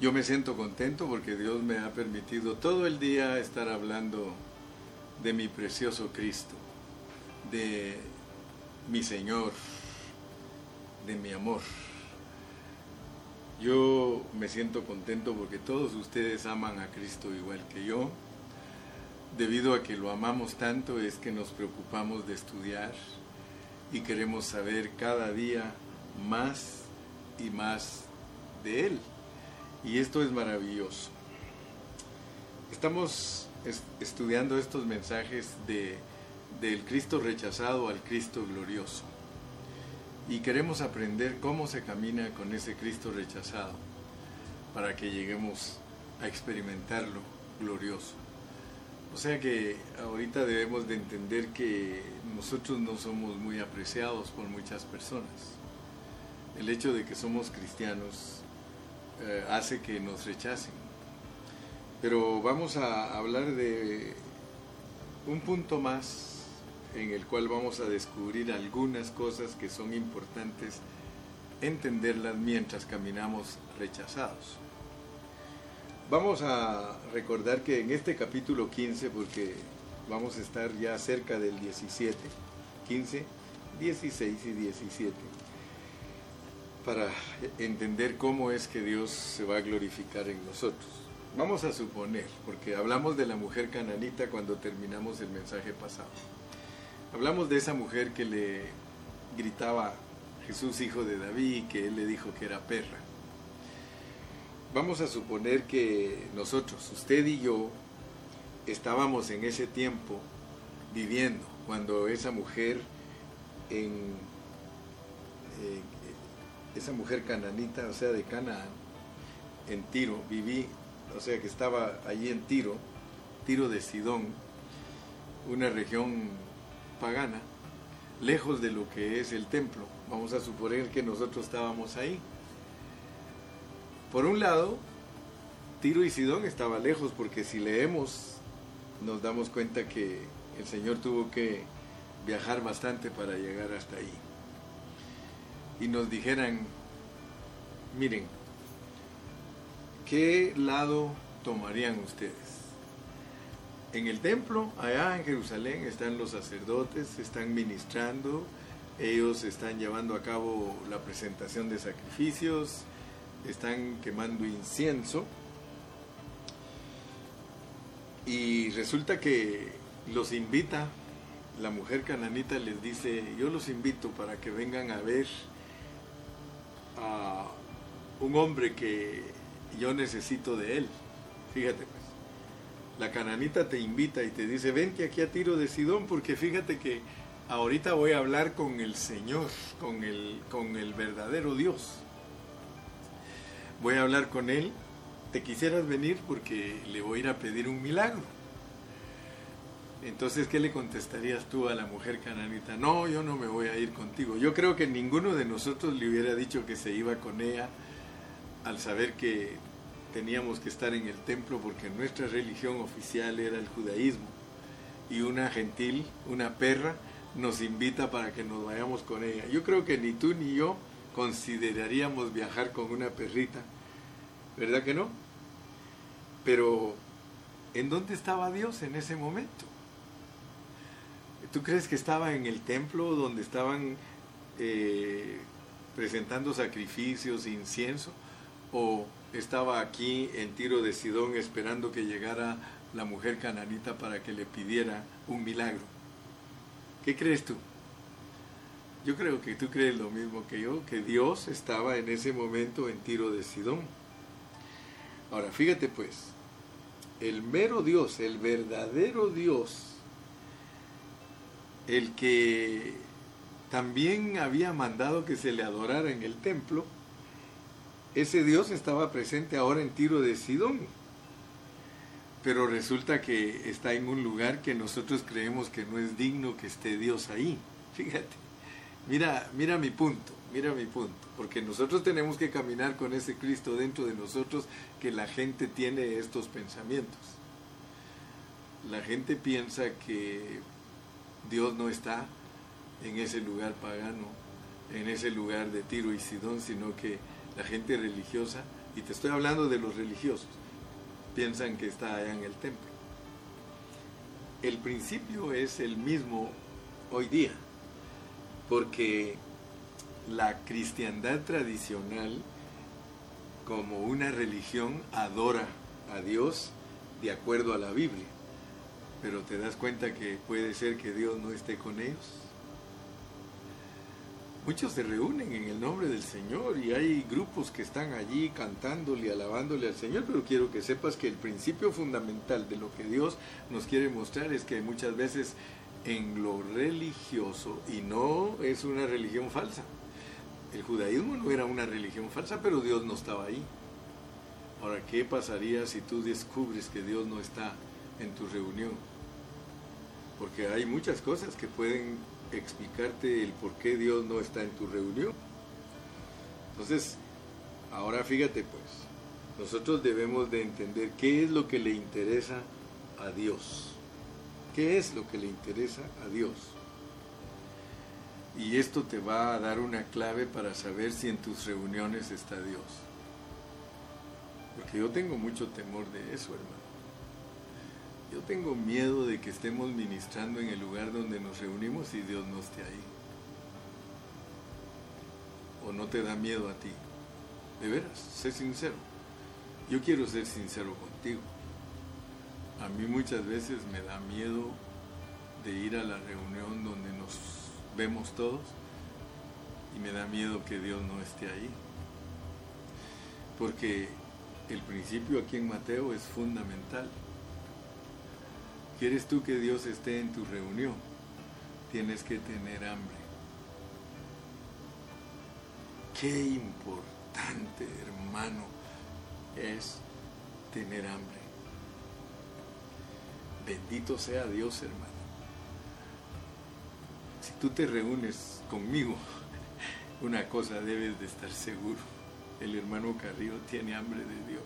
Yo me siento contento porque Dios me ha permitido todo el día estar hablando de mi precioso Cristo, de mi Señor, de mi amor. Yo me siento contento porque todos ustedes aman a Cristo igual que yo. Debido a que lo amamos tanto es que nos preocupamos de estudiar y queremos saber cada día más y más de Él. Y esto es maravilloso. Estamos estudiando estos mensajes de, del Cristo rechazado al Cristo glorioso. Y queremos aprender cómo se camina con ese Cristo rechazado para que lleguemos a experimentarlo glorioso. O sea que ahorita debemos de entender que nosotros no somos muy apreciados por muchas personas. El hecho de que somos cristianos eh, hace que nos rechacen. Pero vamos a hablar de un punto más en el cual vamos a descubrir algunas cosas que son importantes entenderlas mientras caminamos rechazados. Vamos a recordar que en este capítulo 15, porque vamos a estar ya cerca del 17, 15, 16 y 17, para entender cómo es que Dios se va a glorificar en nosotros. Vamos a suponer, porque hablamos de la mujer cananita cuando terminamos el mensaje pasado. Hablamos de esa mujer que le gritaba Jesús hijo de David que él le dijo que era perra vamos a suponer que nosotros, usted y yo, estábamos en ese tiempo viviendo cuando esa mujer en eh, esa mujer cananita, o sea, de Canaán, en Tiro, viví, o sea, que estaba allí en Tiro, Tiro de Sidón, una región pagana, lejos de lo que es el templo. Vamos a suponer que nosotros estábamos ahí. Por un lado, Tiro y Sidón estaba lejos porque si leemos nos damos cuenta que el Señor tuvo que viajar bastante para llegar hasta ahí. Y nos dijeran, miren, ¿qué lado tomarían ustedes? En el templo, allá en Jerusalén, están los sacerdotes, están ministrando, ellos están llevando a cabo la presentación de sacrificios, están quemando incienso y resulta que los invita, la mujer cananita les dice, yo los invito para que vengan a ver a un hombre que yo necesito de él. Fíjate pues, la cananita te invita y te dice, vente aquí a tiro de Sidón porque fíjate que ahorita voy a hablar con el Señor, con el, con el verdadero Dios voy a hablar con él, te quisieras venir porque le voy a ir a pedir un milagro. Entonces, ¿qué le contestarías tú a la mujer cananita? No, yo no me voy a ir contigo. Yo creo que ninguno de nosotros le hubiera dicho que se iba con ella al saber que teníamos que estar en el templo porque nuestra religión oficial era el judaísmo. Y una gentil, una perra, nos invita para que nos vayamos con ella. Yo creo que ni tú ni yo consideraríamos viajar con una perrita, ¿verdad que no? Pero, ¿en dónde estaba Dios en ese momento? ¿Tú crees que estaba en el templo donde estaban eh, presentando sacrificios, incienso? ¿O estaba aquí en Tiro de Sidón esperando que llegara la mujer cananita para que le pidiera un milagro? ¿Qué crees tú? Yo creo que tú crees lo mismo que yo, que Dios estaba en ese momento en Tiro de Sidón. Ahora, fíjate pues, el mero Dios, el verdadero Dios, el que también había mandado que se le adorara en el templo, ese Dios estaba presente ahora en Tiro de Sidón. Pero resulta que está en un lugar que nosotros creemos que no es digno que esté Dios ahí. Fíjate. Mira, mira mi punto, mira mi punto, porque nosotros tenemos que caminar con ese Cristo dentro de nosotros que la gente tiene estos pensamientos. La gente piensa que Dios no está en ese lugar pagano, en ese lugar de Tiro y Sidón, sino que la gente religiosa Y te estoy hablando de los religiosos. Piensan que está allá en el templo. El principio es el mismo hoy día, porque la cristiandad tradicional como una religión adora a Dios de acuerdo a la Biblia, pero te das cuenta que puede ser que Dios no esté con ellos. Muchos se reúnen en el nombre del Señor y hay grupos que están allí cantándole, alabándole al Señor, pero quiero que sepas que el principio fundamental de lo que Dios nos quiere mostrar es que muchas veces en lo religioso, y no es una religión falsa, el judaísmo no era una religión falsa, pero Dios no estaba ahí. Ahora, ¿qué pasaría si tú descubres que Dios no está en tu reunión? Porque hay muchas cosas que pueden explicarte el por qué Dios no está en tu reunión. Entonces, ahora fíjate pues, nosotros debemos de entender qué es lo que le interesa a Dios. ¿Qué es lo que le interesa a Dios? Y esto te va a dar una clave para saber si en tus reuniones está Dios. Porque yo tengo mucho temor de eso, hermano. Yo tengo miedo de que estemos ministrando en el lugar donde nos reunimos y Dios no esté ahí. ¿O no te da miedo a ti? De veras, sé sincero. Yo quiero ser sincero contigo. A mí muchas veces me da miedo de ir a la reunión donde nos vemos todos y me da miedo que Dios no esté ahí. Porque el principio aquí en Mateo es fundamental. ¿Quieres tú que Dios esté en tu reunión? Tienes que tener hambre. Qué importante, hermano, es tener hambre. Bendito sea Dios, hermano. Si tú te reúnes conmigo, una cosa debes de estar seguro. El hermano Carrillo tiene hambre de Dios.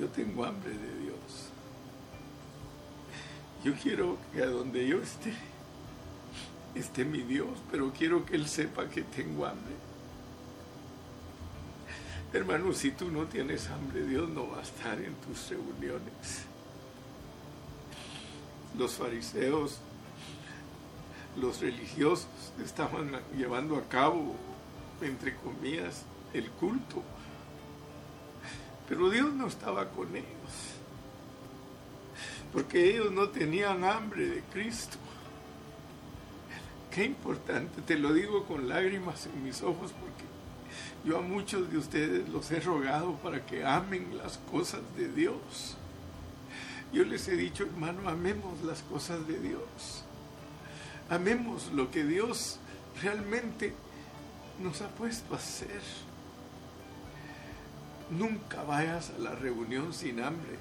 Yo tengo hambre de Dios. Yo quiero que a donde yo esté, esté mi Dios, pero quiero que Él sepa que tengo hambre. Hermano, si tú no tienes hambre, Dios no va a estar en tus reuniones. Los fariseos, los religiosos estaban llevando a cabo, entre comillas, el culto. Pero Dios no estaba con ellos porque ellos no tenían hambre de Cristo. Qué importante, te lo digo con lágrimas en mis ojos porque yo a muchos de ustedes los he rogado para que amen las cosas de Dios. Yo les he dicho, hermano, amemos las cosas de Dios. Amemos lo que Dios realmente nos ha puesto a hacer. Nunca vayas a la reunión sin hambre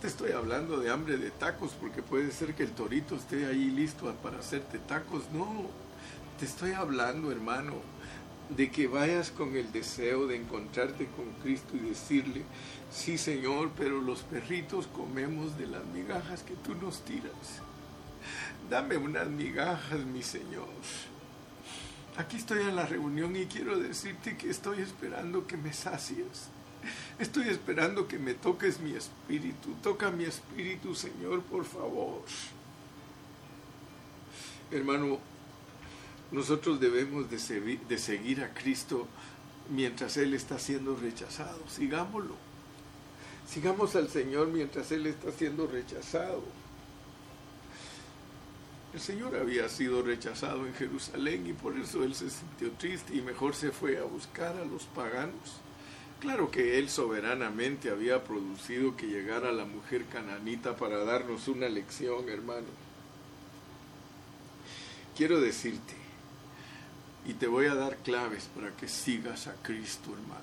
te estoy hablando de hambre de tacos porque puede ser que el torito esté ahí listo para hacerte tacos. No, te estoy hablando, hermano, de que vayas con el deseo de encontrarte con Cristo y decirle, sí Señor, pero los perritos comemos de las migajas que tú nos tiras. Dame unas migajas, mi Señor. Aquí estoy en la reunión y quiero decirte que estoy esperando que me sacies. Estoy esperando que me toques mi espíritu. Toca mi espíritu, Señor, por favor. Hermano, nosotros debemos de, seguir, a Cristo mientras Él está siendo rechazado. Sigámoslo. Sigamos al Señor mientras Él está siendo rechazado. El Señor había sido rechazado en Jerusalén y por eso Él se sintió triste y mejor se fue a buscar a los paganos. Claro que Él soberanamente había producido que llegara la mujer cananita para darnos una lección, hermano. Quiero decirte, y te voy a dar claves para que sigas a Cristo, hermano,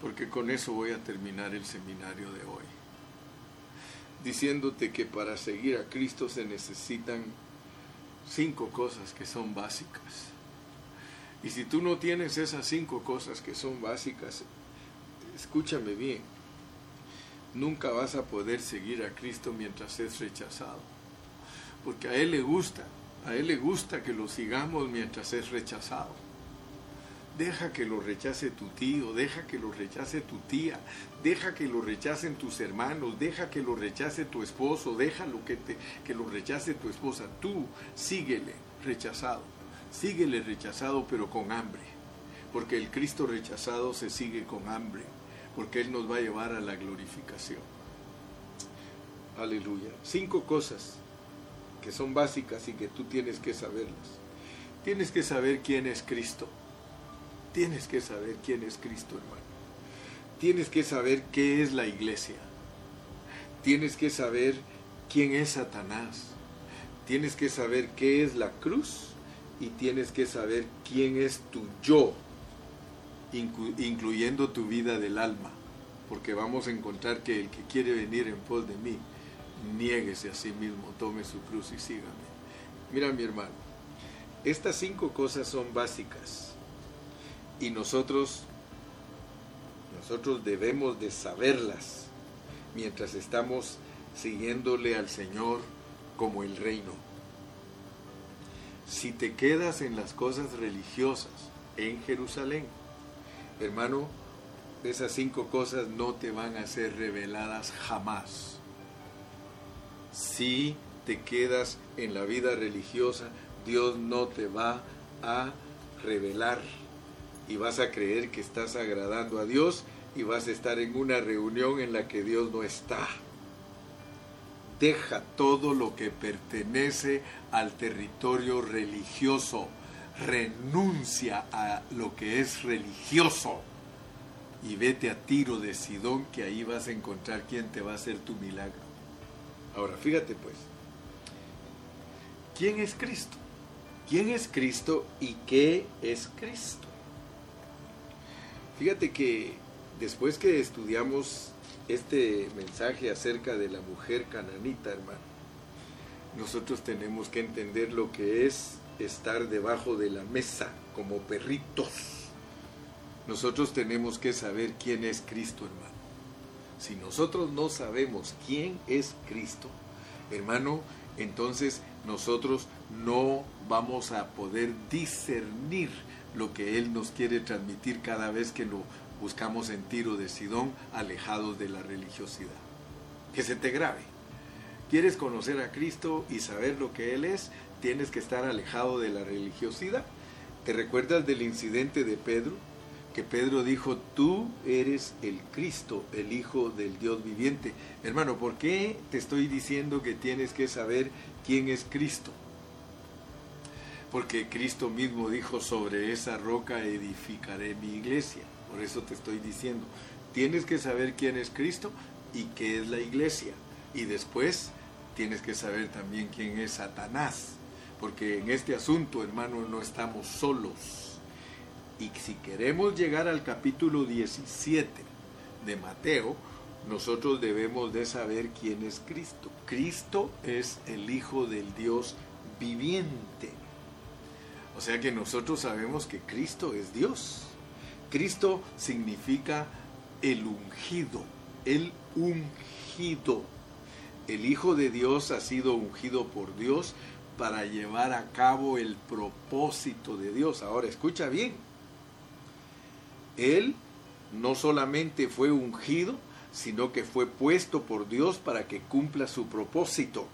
porque con eso voy a terminar el seminario de hoy, diciéndote que para seguir a Cristo se necesitan cinco cosas que son básicas. Y si tú no tienes esas cinco cosas que son básicas, escúchame bien, nunca vas a poder seguir a Cristo mientras es rechazado. Porque a Él le gusta, a Él le gusta que lo sigamos mientras es rechazado. Deja que lo rechace tu tío, deja que lo rechace tu tía, deja que lo rechacen tus hermanos, deja que lo rechace tu esposo, deja que, te, que lo rechace tu esposa. Tú síguele rechazado, síguele rechazado pero con hambre, porque el Cristo rechazado se sigue con hambre, porque Él nos va a llevar a la glorificación. Aleluya. Cinco cosas que son básicas y que tú tienes que saberlas. Tienes que saber quién es Cristo. Tienes que saber quién es Cristo, hermano. Tienes que saber qué es la iglesia. Tienes que saber quién es Satanás. Tienes que saber qué es la cruz y tienes que saber quién es tu yo, incluyendo tu vida del alma, porque vamos a encontrar que el que quiere venir en pos de mí, niéguese a sí mismo, tome su cruz y sígame. Mira mi hermano, estas cinco cosas son básicas y nosotros nosotros debemos de saberlas mientras estamos siguiéndole al Señor como el reino. Si te quedas en las cosas religiosas en Jerusalén, hermano, esas cinco cosas no te van a ser reveladas jamás. Si te quedas en la vida religiosa, Dios no te va a revelar y vas a creer que estás agradando a Dios y vas a estar en una reunión en la que Dios no está. Deja todo lo que pertenece al territorio religioso. Renuncia a lo que es religioso. Y vete a Tiro de Sidón, que ahí vas a encontrar quien te va a hacer tu milagro. Ahora, fíjate pues. ¿Quién es Cristo? ¿Quién es Cristo y qué es Cristo? Fíjate que después que estudiamos este mensaje acerca de la mujer cananita, hermano, nosotros tenemos que entender lo que es estar debajo de la mesa como perritos. Nosotros tenemos que saber quién es Cristo, hermano. Si nosotros no sabemos quién es Cristo, hermano, entonces nosotros no vamos a poder discernir lo que Él nos quiere transmitir cada vez que lo buscamos en Tiro de Sidón, alejados de la religiosidad. Que se te grabe. ¿Quieres conocer a Cristo y saber lo que Él es? Tienes que estar alejado de la religiosidad. ¿Te recuerdas del incidente de Pedro? Que Pedro dijo, tú eres el Cristo, el Hijo del Dios viviente. Hermano, ¿por qué te estoy diciendo que tienes que saber quién es Cristo? Porque Cristo mismo dijo, sobre esa roca edificaré mi iglesia. Por eso te estoy diciendo, tienes que saber quién es Cristo y qué es la iglesia. Y después tienes que saber también quién es Satanás. Porque en este asunto, hermano, no estamos solos. Y si queremos llegar al capítulo 17 de Mateo, nosotros debemos de saber quién es Cristo. Cristo es el Hijo del Dios viviente. O sea que nosotros sabemos que Cristo es Dios. Cristo significa el ungido, el ungido. El Hijo de Dios ha sido ungido por Dios para llevar a cabo el propósito de Dios. Ahora escucha bien. Él no solamente fue ungido, sino que fue puesto por Dios para que cumpla su propósito.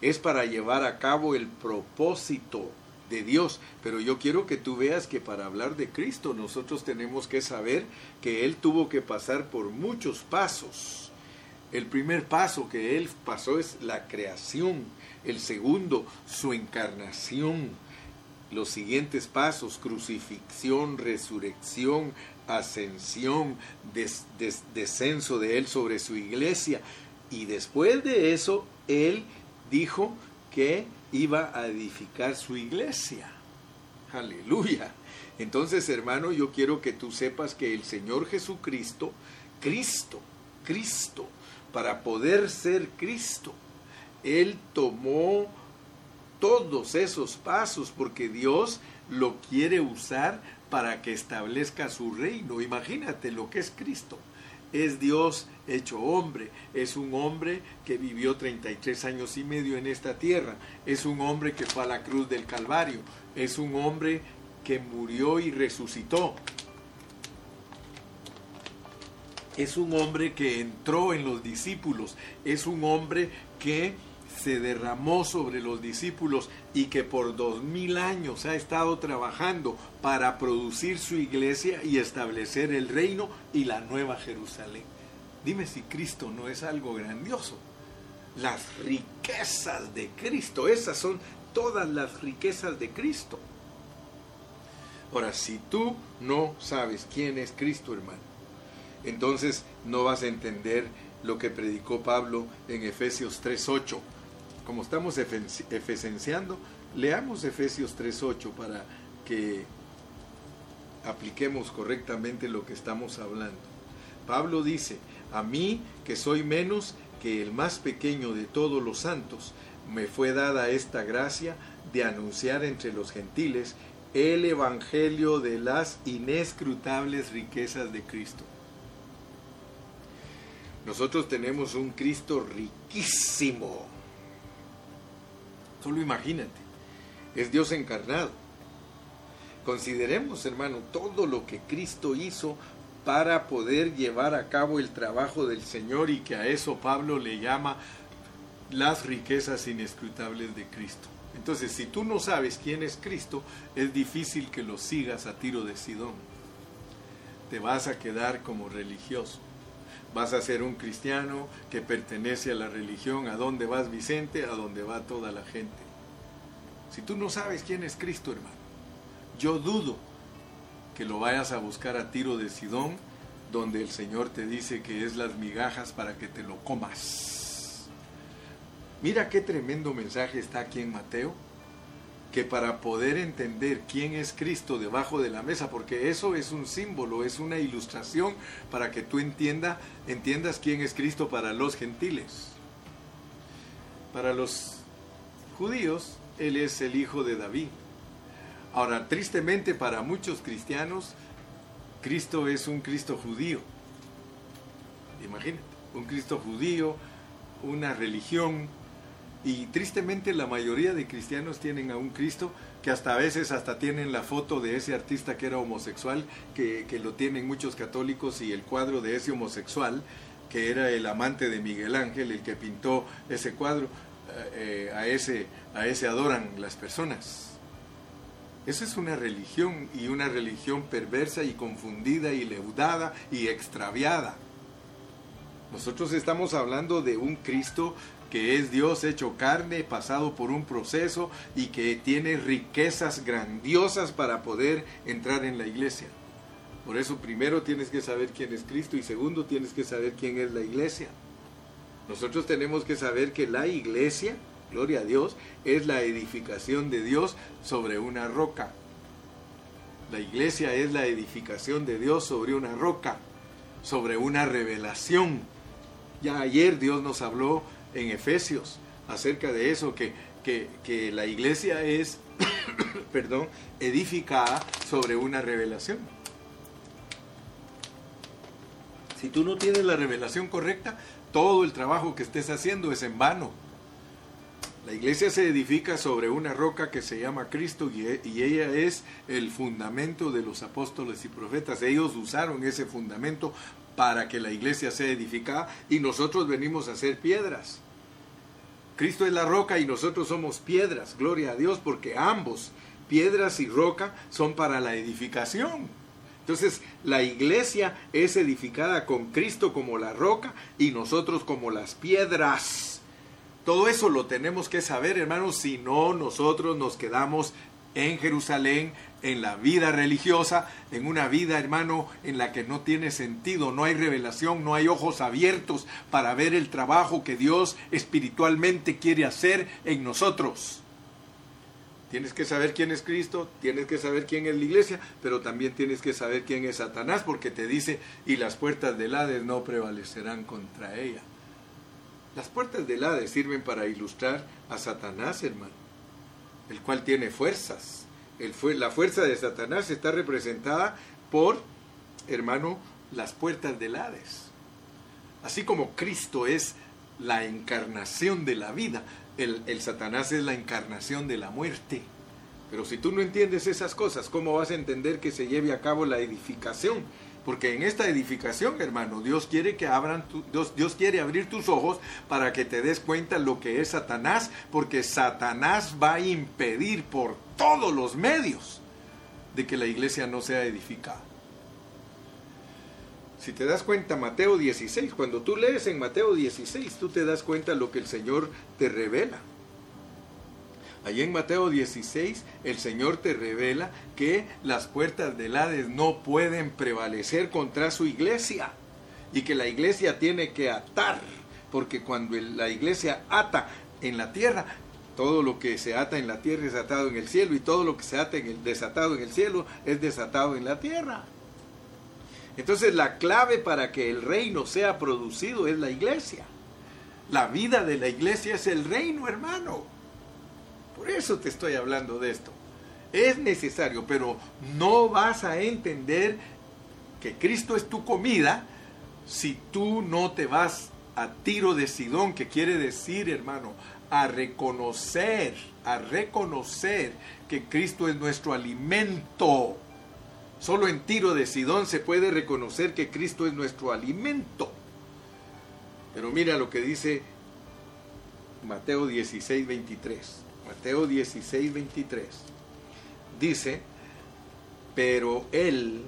Es para llevar a cabo el propósito de Dios. Pero yo quiero que tú veas que para hablar de Cristo nosotros tenemos que saber que Él tuvo que pasar por muchos pasos. El primer paso que Él pasó es la creación. El segundo, su encarnación. Los siguientes pasos, crucifixión, resurrección, ascensión, descenso de Él sobre su iglesia. Y después de eso, Él dijo que iba a edificar su iglesia. Aleluya. Entonces, hermano, yo quiero que tú sepas que el Señor Jesucristo, Cristo, Cristo, para poder ser Cristo, Él tomó todos esos pasos porque Dios lo quiere usar para que establezca su reino. Imagínate lo que es Cristo. Es Dios hecho hombre, es un hombre que vivió 33 años y medio en esta tierra, es un hombre que fue a la cruz del Calvario, es un hombre que murió y resucitó. Es un hombre que entró en los discípulos, es un hombre que se derramó sobre los discípulos y que por dos mil años ha estado trabajando para producir su iglesia y establecer el reino y la nueva Jerusalén. Dime si Cristo no es algo grandioso. Las riquezas de Cristo, esas son todas las riquezas de Cristo. Ahora, si tú no sabes quién es Cristo, hermano, entonces no vas a entender lo que predicó Pablo en Efesios 3.8. Como estamos efesenciando, leamos Efesios 3.8 para que apliquemos correctamente lo que estamos hablando. Pablo dice, a mí que soy menos que el más pequeño de todos los santos, me fue dada esta gracia de anunciar entre los gentiles el Evangelio de las inescrutables riquezas de Cristo. Nosotros tenemos un Cristo riquísimo. Solo imagínate, es Dios encarnado. Consideremos, hermano, todo lo que Cristo hizo para poder llevar a cabo el trabajo del Señor y que a eso Pablo le llama las riquezas inescrutables de Cristo. Entonces, si tú no sabes quién es Cristo, es difícil que lo sigas a tiro de Sidón. Te vas a quedar como religioso. Vas a ser un cristiano que pertenece a la religión. ¿A dónde vas, Vicente? A donde va toda la gente. Si tú no sabes quién es Cristo, hermano, yo dudo que lo vayas a buscar a tiro de Sidón, donde el Señor te dice que es las migajas para que te lo comas. Mira qué tremendo mensaje está aquí en Mateo, que para poder entender quién es Cristo debajo de la mesa, porque eso es un símbolo, es una ilustración para que tú entienda, entiendas quién es Cristo para los gentiles. Para los judíos, Él es el hijo de David. Ahora, tristemente para muchos cristianos, Cristo es un Cristo judío. Imagínate, un Cristo judío, una religión, y tristemente la mayoría de cristianos tienen a un Cristo que hasta a veces hasta tienen la foto de ese artista que era homosexual, que, lo tienen muchos católicos y el cuadro de ese homosexual, que era el amante de Miguel Ángel, el que pintó ese cuadro, eh, eh, a, ese, a ese adoran las personas. Esa es una religión y una religión perversa y confundida y leudada y extraviada. Nosotros estamos hablando de un Cristo que es Dios hecho carne, pasado por un proceso y que tiene riquezas grandiosas para poder entrar en la iglesia. Por eso primero tienes que saber quién es Cristo y segundo tienes que saber quién es la iglesia. Nosotros tenemos que saber que la iglesia, gloria a Dios, es la edificación de Dios sobre una roca. La iglesia es la edificación de Dios sobre una roca, sobre una revelación. Ya ayer Dios nos habló en Efesios acerca de eso, que, que, la iglesia es, perdón, edificada sobre una revelación. Si tú no tienes la revelación correcta, todo el trabajo que estés haciendo es en vano. La iglesia se edifica sobre una roca que se llama Cristo y, y, ella es el fundamento de los apóstoles y profetas. Ellos usaron ese fundamento para que la iglesia sea edificada y nosotros venimos a ser piedras. Cristo es la roca y nosotros somos piedras, gloria a Dios, porque ambos, piedras y roca, son para la edificación. Entonces, la iglesia es edificada con Cristo como la roca y nosotros como las piedras. Todo eso lo tenemos que saber, hermanos, si no nosotros nos quedamos en Jerusalén, en la vida religiosa, en una vida, hermano, en la que no tiene sentido, no hay revelación, no hay ojos abiertos para ver el trabajo que Dios espiritualmente quiere hacer en nosotros. Tienes que saber quién es Cristo, tienes que saber quién es la iglesia, pero también tienes que saber quién es Satanás, porque te dice, y las puertas del Hades no prevalecerán contra ella. Las puertas del Hades sirven para ilustrar a Satanás, hermano, el cual tiene fuerzas la fuerza de Satanás está representada por, hermano, las puertas del Hades. Así como Cristo es la encarnación de la vida, el, el Satanás es la encarnación de la muerte. Pero si tú no entiendes esas cosas, ¿cómo vas a entender que se lleve a cabo la edificación? Porque en esta edificación, hermano, Dios quiere que abran Dios, Dios quiere abrir tus ojos para que te des cuenta lo que es Satanás, porque Satanás va a impedir por todos los medios de que la iglesia no sea edificada. Si te das cuenta, Mateo 16, cuando tú lees en Mateo 16, tú te das cuenta lo que el Señor te revela. Allí en Mateo 16 el Señor te revela que las puertas del Hades no pueden prevalecer contra su iglesia y que la iglesia tiene que atar, porque cuando la iglesia ata en la tierra, todo lo que se ata en la tierra es atado en el cielo y todo lo que se ata en el, desatado en el cielo es desatado en la tierra. Entonces la clave para que el reino sea producido es la iglesia. La vida de la iglesia es el reino, hermano. Por eso te estoy hablando de esto. Es necesario, pero no vas a entender que Cristo es tu comida si tú no te vas a tiro de Sidón, que quiere decir, hermano, a reconocer, a reconocer que Cristo es nuestro alimento. Solo en tiro de Sidón se puede reconocer que Cristo es nuestro alimento. Pero mira lo que dice Mateo 16, 23. Mateo 16, 23, dice, pero él,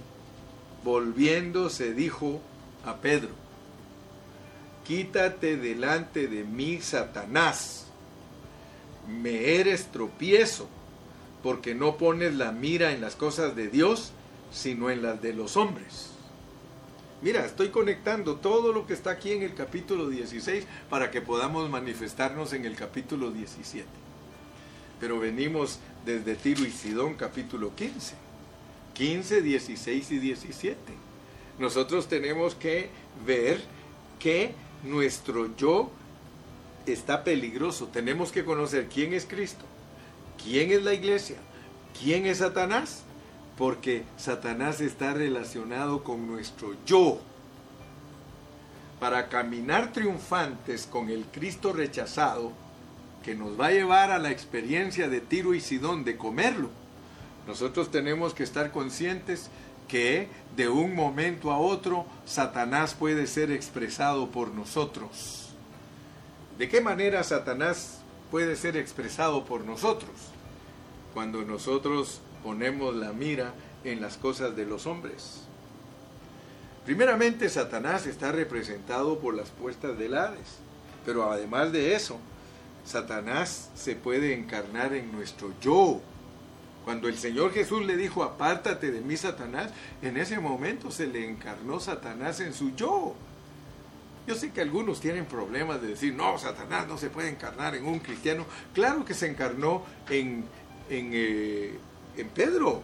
volviéndose, dijo a Pedro, quítate delante de mí, Satanás, me eres tropiezo, porque no pones la mira en las cosas de Dios, sino en las de los hombres. Mira, estoy conectando todo lo que está aquí en el capítulo 16 para que podamos manifestarnos en el capítulo 17 pero venimos desde Tiro y Sidón capítulo 15. 15, 16 y 17. Nosotros tenemos que ver que nuestro yo está peligroso. Tenemos que conocer quién es Cristo, quién es la iglesia, quién es Satanás, porque Satanás está relacionado con nuestro yo. Para caminar triunfantes con el Cristo rechazado, que nos va a llevar a la experiencia de Tiro y Sidón de comerlo, nosotros tenemos que estar conscientes que de un momento a otro Satanás puede ser expresado por nosotros. ¿De qué manera Satanás puede ser expresado por nosotros? Cuando nosotros ponemos la mira en las cosas de los hombres. Primeramente, Satanás está representado por las puertas del Hades, pero además de eso, Satanás se puede encarnar en nuestro yo. Cuando el Señor Jesús le dijo, apártate de mí, Satanás, en ese momento se le encarnó Satanás en su yo. Yo sé que algunos tienen problemas de decir, no, Satanás no se puede encarnar en un cristiano. Claro que se encarnó en, en, eh, en Pedro.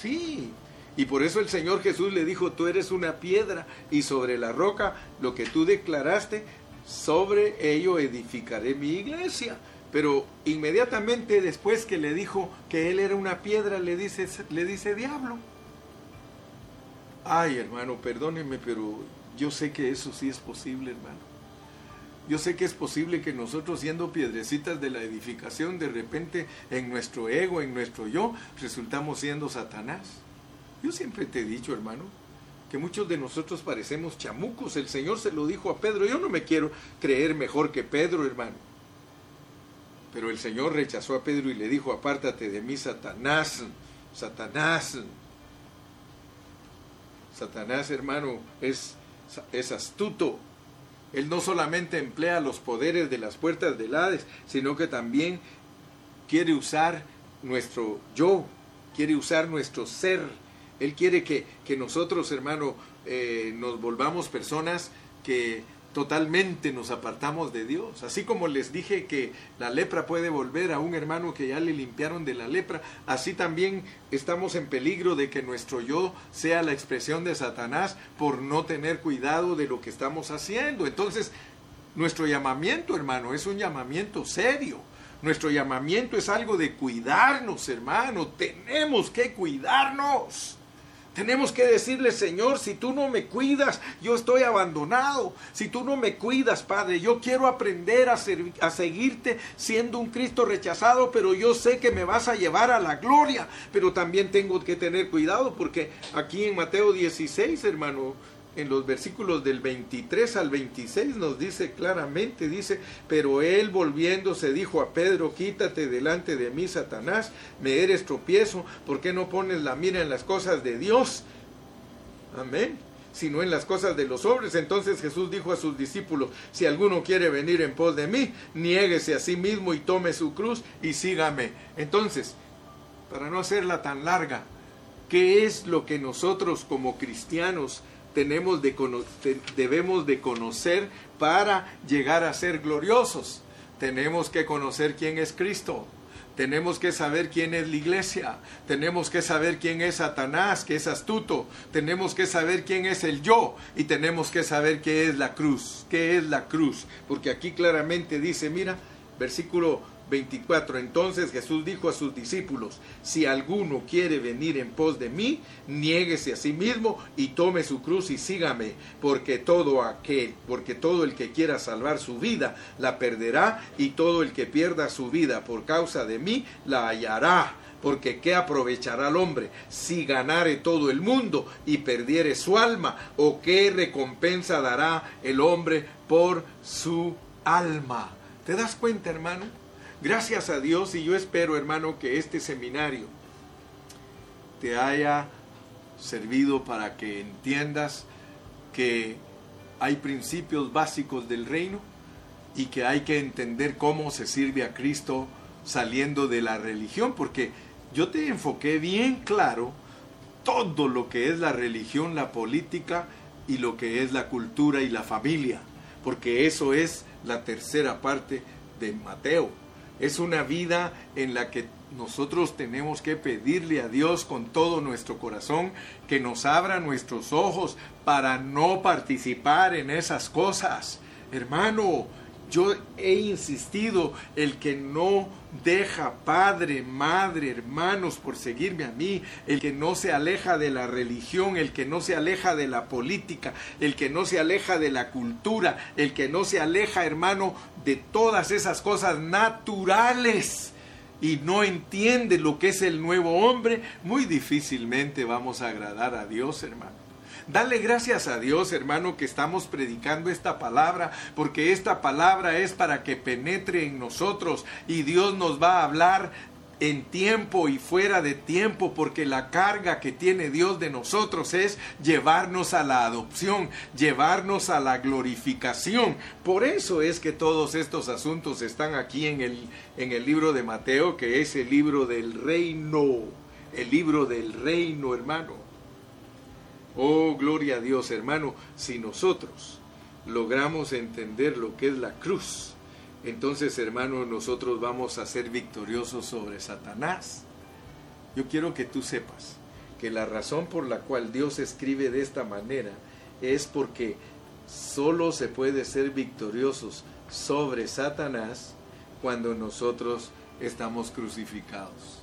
Sí. Y por eso el Señor Jesús le dijo, tú eres una piedra y sobre la roca lo que tú declaraste, sobre ello edificaré mi iglesia. Pero inmediatamente después que le dijo que él era una piedra, le dice, le dice diablo. Ay, hermano, perdónenme, pero yo sé que eso sí es posible, hermano. Yo sé que es posible que nosotros siendo piedrecitas de la edificación, de repente en nuestro ego, en nuestro yo, resultamos siendo Satanás. Yo siempre te he dicho, hermano, que muchos de nosotros parecemos chamucos. El Señor se lo dijo a Pedro. Yo no me quiero creer mejor que Pedro, hermano. Pero el Señor rechazó a Pedro y le dijo, apártate de mí, Satanás, Satanás. Satanás, hermano, es, es astuto. Él no solamente emplea los poderes de las puertas del Hades, sino que también quiere usar nuestro yo, quiere usar nuestro ser él quiere que, nosotros, hermano, eh, nos volvamos personas que totalmente nos apartamos de Dios. Así como les dije que la lepra puede volver a un hermano que ya le limpiaron de la lepra, así también estamos en peligro de que nuestro yo sea la expresión de Satanás por no tener cuidado de lo que estamos haciendo. Entonces, nuestro llamamiento, hermano, es un llamamiento serio. Nuestro llamamiento es algo de cuidarnos, hermano. Tenemos que cuidarnos. Tenemos que decirle, Señor, si tú no me cuidas, yo estoy abandonado. Si tú no me cuidas, Padre, yo quiero aprender a, a, seguirte siendo un Cristo rechazado, pero yo sé que me vas a llevar a la gloria. Pero también tengo que tener cuidado porque aquí en Mateo 16, hermano, en los versículos del 23 al 26 nos dice claramente, dice, pero él volviéndose dijo a Pedro, quítate delante de mí, Satanás, me eres tropiezo, ¿por qué no pones la mira en las cosas de Dios? Amén sino en las cosas de los hombres. Entonces Jesús dijo a sus discípulos, si alguno quiere venir en pos de mí, niéguese a sí mismo y tome su cruz y sígame. Entonces, para no hacerla tan larga, ¿qué es lo que nosotros como cristianos tenemos de debemos de conocer para llegar a ser gloriosos. Tenemos que conocer quién es Cristo. Tenemos que saber quién es la iglesia. Tenemos que saber quién es Satanás, que es astuto. Tenemos que saber quién es el yo. Y tenemos que saber qué es la cruz. ¿Qué es la cruz? Porque aquí claramente dice, mira, versículo 24. Entonces Jesús dijo a sus discípulos, si alguno quiere venir en pos de mí, niéguese a sí mismo y tome su cruz y sígame, porque todo aquel, porque todo el que quiera salvar su vida la perderá y todo el que pierda su vida por causa de mí la hallará. Porque ¿qué aprovechará el hombre si ganare todo el mundo y perdiere su alma? ¿O qué recompensa dará el hombre por su alma? ¿Te das cuenta, hermano? Gracias a Dios y yo espero, hermano, que este seminario te haya servido para que entiendas que hay principios básicos del reino y que hay que entender cómo se sirve a Cristo saliendo de la religión, porque yo te enfoqué bien claro todo lo que es la religión, la política y lo que es la cultura y la familia, porque eso es la tercera parte de Mateo. Es una vida en la que nosotros tenemos que pedirle a Dios con todo nuestro corazón que nos abra nuestros ojos para no participar en esas cosas. Hermano, yo he insistido, el que no deja padre, madre, hermanos por seguirme a mí, el que no se aleja de la religión, el que no se aleja de la política, el que no se aleja de la cultura, el que no se aleja, hermano, de todas esas cosas naturales y no entiende lo que es el nuevo hombre, muy difícilmente vamos a agradar a Dios, hermano. Dale gracias a Dios, hermano, que estamos predicando esta palabra, porque esta palabra es para que penetre en nosotros y Dios nos va a hablar en tiempo y fuera de tiempo, porque la carga que tiene Dios de nosotros es llevarnos a la adopción, llevarnos a la glorificación. Por eso es que todos estos asuntos están aquí en el, en el libro de Mateo, que es el libro del reino, el libro del reino, hermano. Oh, gloria a Dios, hermano, si nosotros logramos entender lo que es la cruz, entonces, hermano, nosotros vamos a ser victoriosos sobre Satanás. Yo quiero que tú sepas que la razón por la cual Dios escribe de esta manera es porque solo se puede ser victoriosos sobre Satanás cuando nosotros estamos crucificados.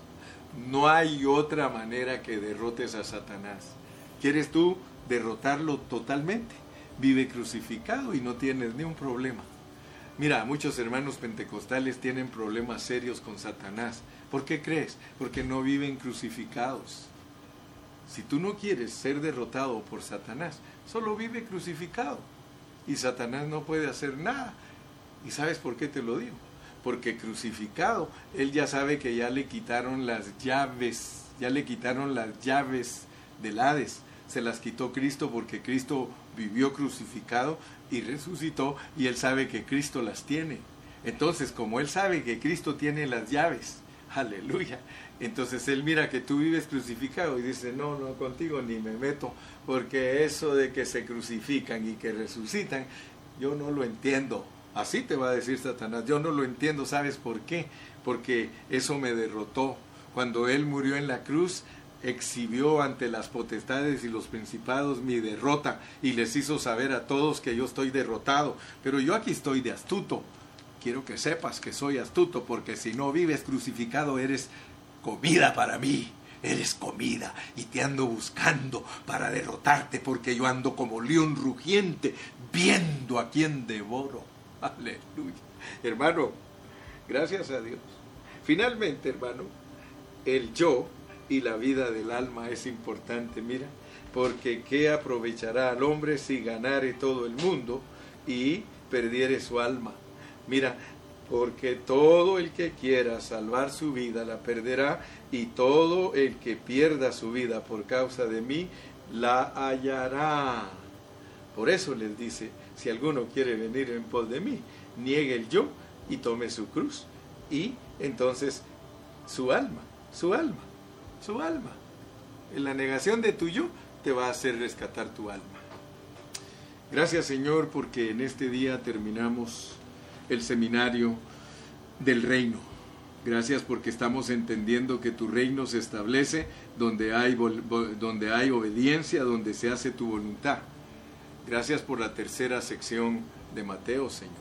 No hay otra manera que derrotes a Satanás. ¿Quieres tú derrotarlo totalmente? Vive crucificado y no tienes ni un problema. Mira, muchos hermanos pentecostales tienen problemas serios con Satanás. ¿Por qué crees? Porque no viven crucificados. Si tú no quieres ser derrotado por Satanás, solo vive crucificado. Y Satanás no puede hacer nada. ¿Y sabes por qué te lo digo? Porque crucificado, él ya sabe que ya le quitaron las llaves, ya le quitaron las llaves del Hades se las quitó Cristo porque Cristo vivió crucificado y resucitó y él sabe que Cristo las tiene. Entonces, como él sabe que Cristo tiene las llaves, aleluya, entonces él mira que tú vives crucificado y dice, no, no, contigo ni me meto, porque eso de que se crucifican y que resucitan, yo no lo entiendo. Así te va a decir Satanás, yo no lo entiendo, ¿sabes por qué? Porque eso me derrotó. Cuando él murió en la cruz, exhibió ante las potestades y los principados mi derrota y les hizo saber a todos que yo estoy derrotado. Pero yo aquí estoy de astuto. Quiero que sepas que soy astuto porque si no vives crucificado eres comida para mí. eres comida y te ando buscando para derrotarte porque yo ando como león rugiente viendo a quien devoro. Aleluya. Hermano, gracias a Dios. Finalmente, hermano, el yo y la vida del alma es importante, mira, porque ¿qué aprovechará al hombre si ganare todo el mundo y perdiere su alma? Mira, porque todo el que quiera salvar su vida la perderá, y todo el que pierda su vida por causa de mí la hallará. Por eso les dice, si alguno quiere venir en pos de mí, niegue el yo y tome su cruz. Y entonces su alma, su alma, su alma. En la negación de tu yo te va a hacer rescatar tu alma. Gracias Señor porque en este día terminamos el seminario del reino. Gracias porque estamos entendiendo que tu reino se establece donde hay, donde hay obediencia, donde se hace tu voluntad. Gracias por la tercera sección de Mateo, Señor,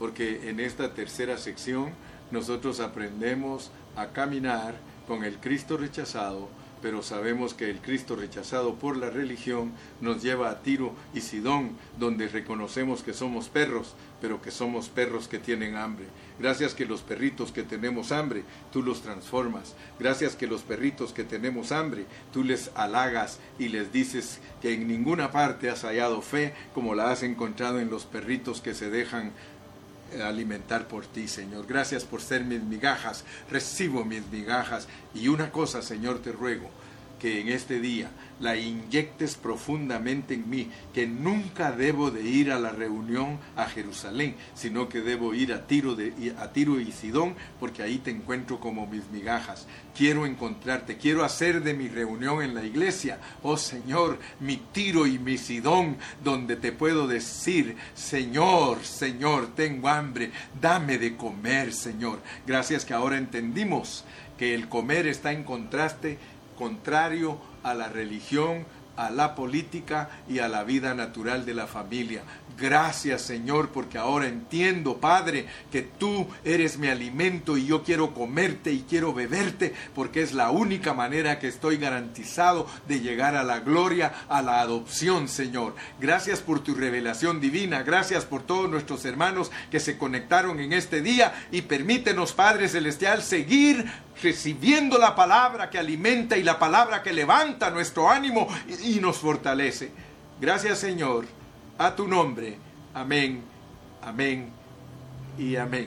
porque en esta tercera sección nosotros aprendemos a caminar con el Cristo rechazado pero sabemos que el Cristo rechazado por la religión nos lleva a Tiro y Sidón, donde reconocemos que somos perros, pero que somos perros que tienen hambre. Gracias que los perritos que tenemos hambre, tú los transformas. Gracias que los perritos que tenemos hambre, tú les halagas y les dices que en ninguna parte has hallado fe como la has encontrado en los perritos que se dejan alimentar por ti, Señor. Gracias por ser mis migajas. Recibo mis migajas. Y una cosa, Señor, te ruego, que en este día la inyectes profundamente en mí, que nunca debo de ir a la reunión a Jerusalén, sino que debo ir a Tiro, de, a Tiro y Sidón, porque ahí te encuentro como mis migajas. Quiero encontrarte, quiero hacer de mi reunión en la iglesia, oh Señor, mi Tiro y mi Sidón, donde te puedo decir, Señor, Señor, tengo hambre, dame de comer, Señor. Gracias que ahora entendimos que el comer está en contraste contrario a la religión, a la política y a la vida natural de la familia. Gracias Señor, porque ahora entiendo, Padre, que tú eres mi alimento y yo quiero comerte y quiero beberte, porque es la única manera que estoy garantizado de llegar a la gloria, a la adopción, Señor. Gracias por tu revelación divina, gracias por todos nuestros hermanos que se conectaron en este día y permítenos, Padre Celestial, seguir recibiendo la palabra que alimenta y la palabra que levanta nuestro ánimo y, nos fortalece. Gracias Señor, a tu nombre. Amén, amén y amén.